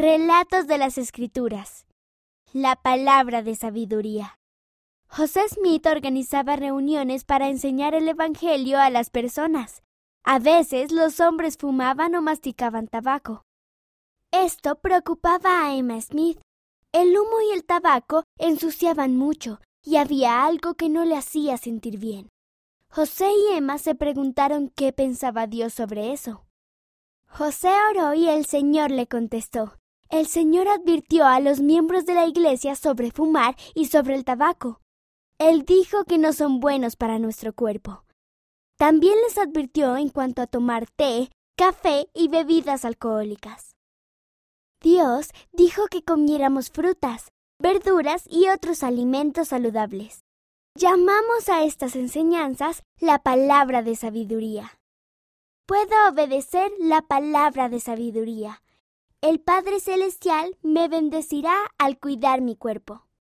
Relatos de las Escrituras. La palabra de sabiduría. José Smith organizaba reuniones para enseñar el Evangelio a las personas. A veces los hombres fumaban o masticaban tabaco. Esto preocupaba a Emma Smith. El humo y el tabaco ensuciaban mucho y había algo que no le hacía sentir bien. José y Emma se preguntaron qué pensaba Dios sobre eso. José oró y el Señor le contestó. El Señor advirtió a los miembros de la Iglesia sobre fumar y sobre el tabaco. Él dijo que no son buenos para nuestro cuerpo. También les advirtió en cuanto a tomar té, café y bebidas alcohólicas. Dios dijo que comiéramos frutas, verduras y otros alimentos saludables. Llamamos a estas enseñanzas la palabra de sabiduría. Puedo obedecer la palabra de sabiduría. El Padre Celestial me bendecirá al cuidar mi cuerpo.